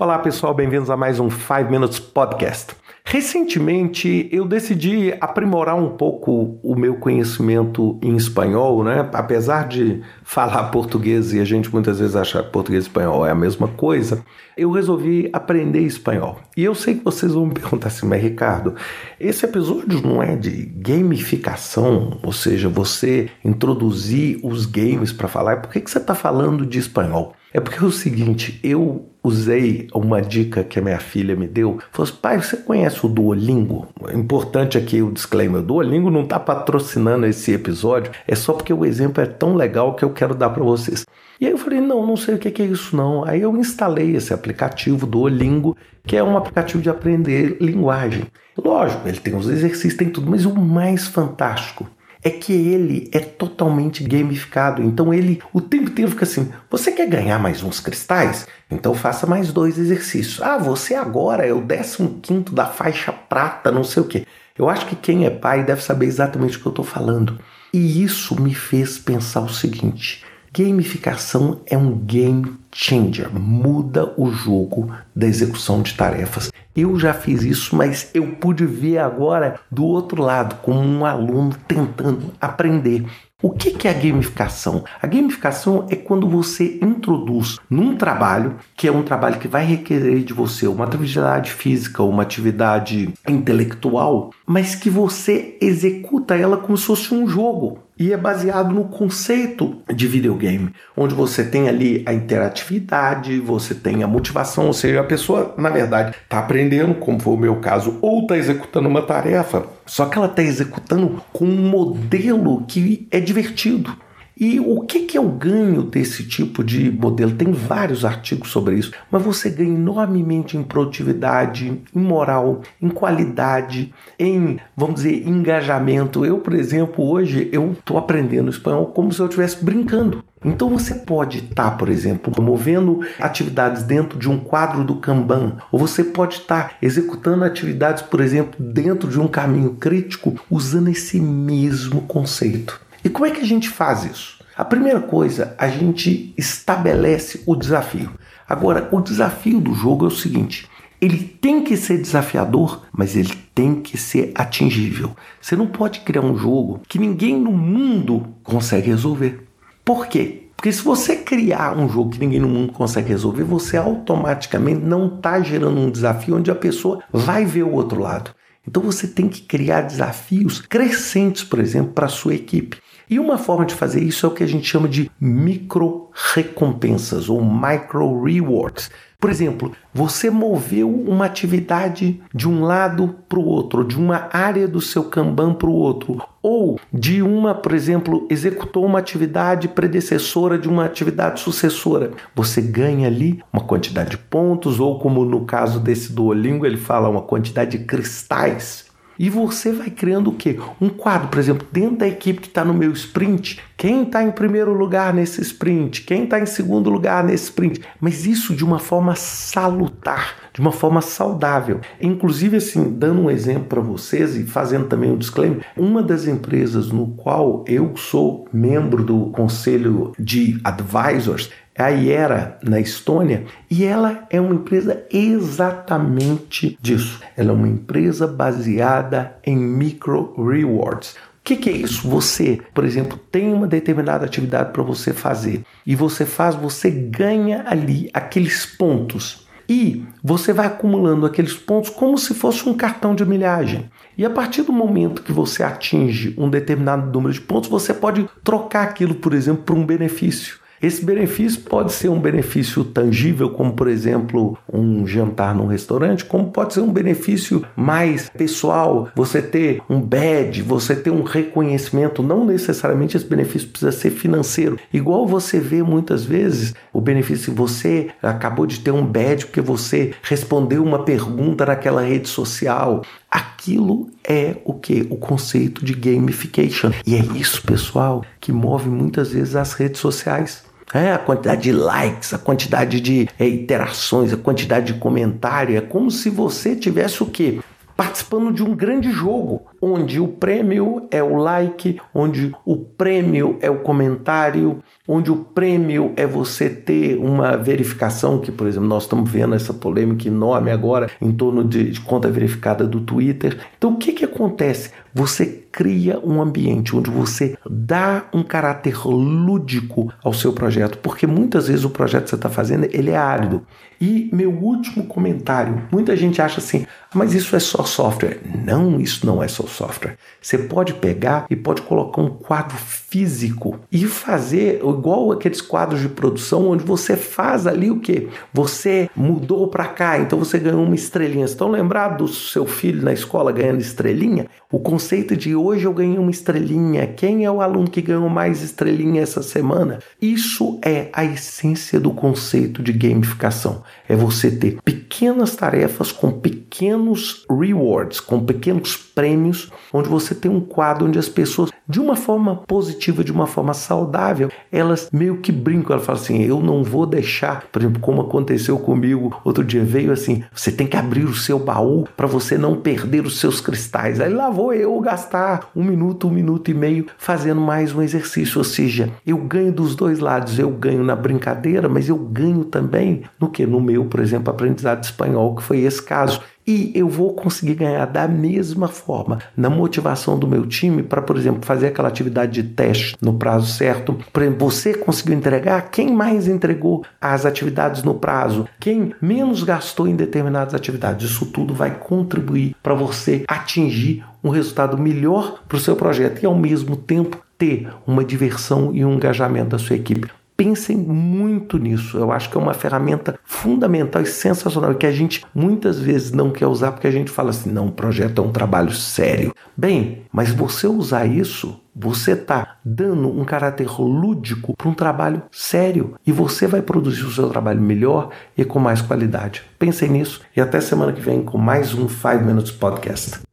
Olá pessoal, bem-vindos a mais um 5 Minutes Podcast. Recentemente eu decidi aprimorar um pouco o meu conhecimento em espanhol, né? Apesar de falar português e a gente muitas vezes acha que português e espanhol é a mesma coisa, eu resolvi aprender espanhol. E eu sei que vocês vão me perguntar assim, mas Ricardo, esse episódio não é de gamificação, ou seja, você introduzir os games para falar, por que, que você está falando de espanhol? É porque é o seguinte, eu usei uma dica que a minha filha me deu. Falou assim, pai, você conhece o Duolingo? Importante aqui o disclaimer, o Duolingo não está patrocinando esse episódio, é só porque o exemplo é tão legal que eu quero dar para vocês. E aí eu falei, não, não sei o que é isso não. Aí eu instalei esse aplicativo Duolingo, que é um aplicativo de aprender linguagem. Lógico, ele tem os exercícios, tem tudo, mas o mais fantástico é que ele é totalmente gamificado. Então ele o tempo inteiro fica assim: você quer ganhar mais uns cristais? Então faça mais dois exercícios. Ah, você agora é o 15 da faixa prata, não sei o que. Eu acho que quem é pai deve saber exatamente o que eu estou falando. E isso me fez pensar o seguinte: Gamificação é um game changer, muda o jogo da execução de tarefas. Eu já fiz isso, mas eu pude ver agora do outro lado, como um aluno tentando aprender. O que é a gamificação? A gamificação é quando você introduz num trabalho, que é um trabalho que vai requerer de você uma atividade física, uma atividade intelectual, mas que você executa ela como se fosse um jogo e é baseado no conceito de videogame, onde você tem ali a interatividade, você tem a motivação, ou seja, a pessoa, na verdade, está aprendendo, como foi o meu caso, ou está executando uma tarefa, só que ela está executando com um modelo que é divertido. E o que, que é o ganho desse tipo de modelo? Tem vários artigos sobre isso, mas você ganha enormemente em produtividade, em moral, em qualidade, em, vamos dizer, engajamento. Eu, por exemplo, hoje eu estou aprendendo espanhol como se eu estivesse brincando. Então você pode estar, tá, por exemplo, promovendo atividades dentro de um quadro do Kanban, ou você pode estar tá executando atividades, por exemplo, dentro de um caminho crítico, usando esse mesmo conceito. E como é que a gente faz isso? A primeira coisa, a gente estabelece o desafio. Agora, o desafio do jogo é o seguinte: ele tem que ser desafiador, mas ele tem que ser atingível. Você não pode criar um jogo que ninguém no mundo consegue resolver. Por quê? Porque se você criar um jogo que ninguém no mundo consegue resolver, você automaticamente não está gerando um desafio onde a pessoa vai ver o outro lado. Então você tem que criar desafios crescentes, por exemplo, para a sua equipe. E uma forma de fazer isso é o que a gente chama de micro recompensas ou micro rewards. Por exemplo, você moveu uma atividade de um lado para o outro, de uma área do seu Kanban para o outro, ou de uma, por exemplo, executou uma atividade predecessora de uma atividade sucessora. Você ganha ali uma quantidade de pontos, ou como no caso desse Duolingo, ele fala uma quantidade de cristais e você vai criando o quê? Um quadro, por exemplo, dentro da equipe que está no meu sprint, quem está em primeiro lugar nesse sprint, quem está em segundo lugar nesse sprint, mas isso de uma forma salutar, de uma forma saudável. Inclusive, assim, dando um exemplo para vocês e fazendo também um disclaimer, uma das empresas no qual eu sou membro do conselho de advisors a Iera, na Estônia, e ela é uma empresa exatamente disso. Ela é uma empresa baseada em micro rewards. O que, que, é isso? Você, por exemplo, tem uma determinada atividade para você fazer e você faz, você ganha ali aqueles pontos. E você vai acumulando aqueles pontos como se fosse um cartão de milhagem. E a partir do momento que você atinge um determinado número de pontos, você pode trocar aquilo, por exemplo, por um benefício. Esse benefício pode ser um benefício tangível, como por exemplo um jantar num restaurante, como pode ser um benefício mais pessoal, você ter um badge, você ter um reconhecimento. Não necessariamente esse benefício precisa ser financeiro. Igual você vê muitas vezes o benefício, você acabou de ter um badge porque você respondeu uma pergunta naquela rede social. Aquilo é o que? O conceito de gamification. E é isso, pessoal, que move muitas vezes as redes sociais. É, a quantidade de likes, a quantidade de é, interações, a quantidade de comentário. É como se você tivesse o quê? Participando de um grande jogo, onde o prêmio é o like, onde o prêmio é o comentário, onde o prêmio é você ter uma verificação, que, por exemplo, nós estamos vendo essa polêmica enorme agora em torno de, de conta verificada do Twitter. Então, o que, que acontece? Você cria um ambiente onde você dá um caráter lúdico ao seu projeto, porque muitas vezes o projeto que você está fazendo ele é árido. E meu último comentário: muita gente acha assim, mas isso é só software. Não, isso não é só software. Você pode pegar e pode colocar um quadro físico e fazer igual aqueles quadros de produção onde você faz ali o que? Você mudou para cá, então você ganhou uma estrelinha. Estão lembrados do seu filho na escola ganhando estrelinha? O conceito de hoje eu ganhei uma estrelinha. Quem é o aluno que ganhou mais estrelinha essa semana? Isso é a essência do conceito de gamificação. É você ter pequenas tarefas com pequenos rewards, com pequenos prêmios, onde você tem um quadro onde as pessoas, de uma forma positiva, de uma forma saudável, elas meio que brincam. Ela fala assim: eu não vou deixar, por exemplo, como aconteceu comigo outro dia, veio assim: você tem que abrir o seu baú para você não perder os seus cristais. Aí lá vou eu gastar um minuto, um minuto e meio fazendo mais um exercício. Ou seja, eu ganho dos dois lados. Eu ganho na brincadeira, mas eu ganho também no que? No meu, por exemplo, aprendizado espanhol, que foi esse caso. E eu vou conseguir ganhar da mesma forma na motivação do meu time para, por exemplo, fazer aquela atividade de teste no prazo certo. Por exemplo, você conseguiu entregar, quem mais entregou as atividades no prazo, quem menos gastou em determinadas atividades. Isso tudo vai contribuir para você atingir um resultado melhor para o seu projeto e, ao mesmo tempo, ter uma diversão e um engajamento da sua equipe. Pensem muito nisso. Eu acho que é uma ferramenta fundamental e sensacional que a gente muitas vezes não quer usar porque a gente fala assim: não, o projeto é um trabalho sério. Bem, mas você usar isso, você está dando um caráter lúdico para um trabalho sério e você vai produzir o seu trabalho melhor e com mais qualidade. Pensem nisso e até semana que vem com mais um 5 Minutes Podcast.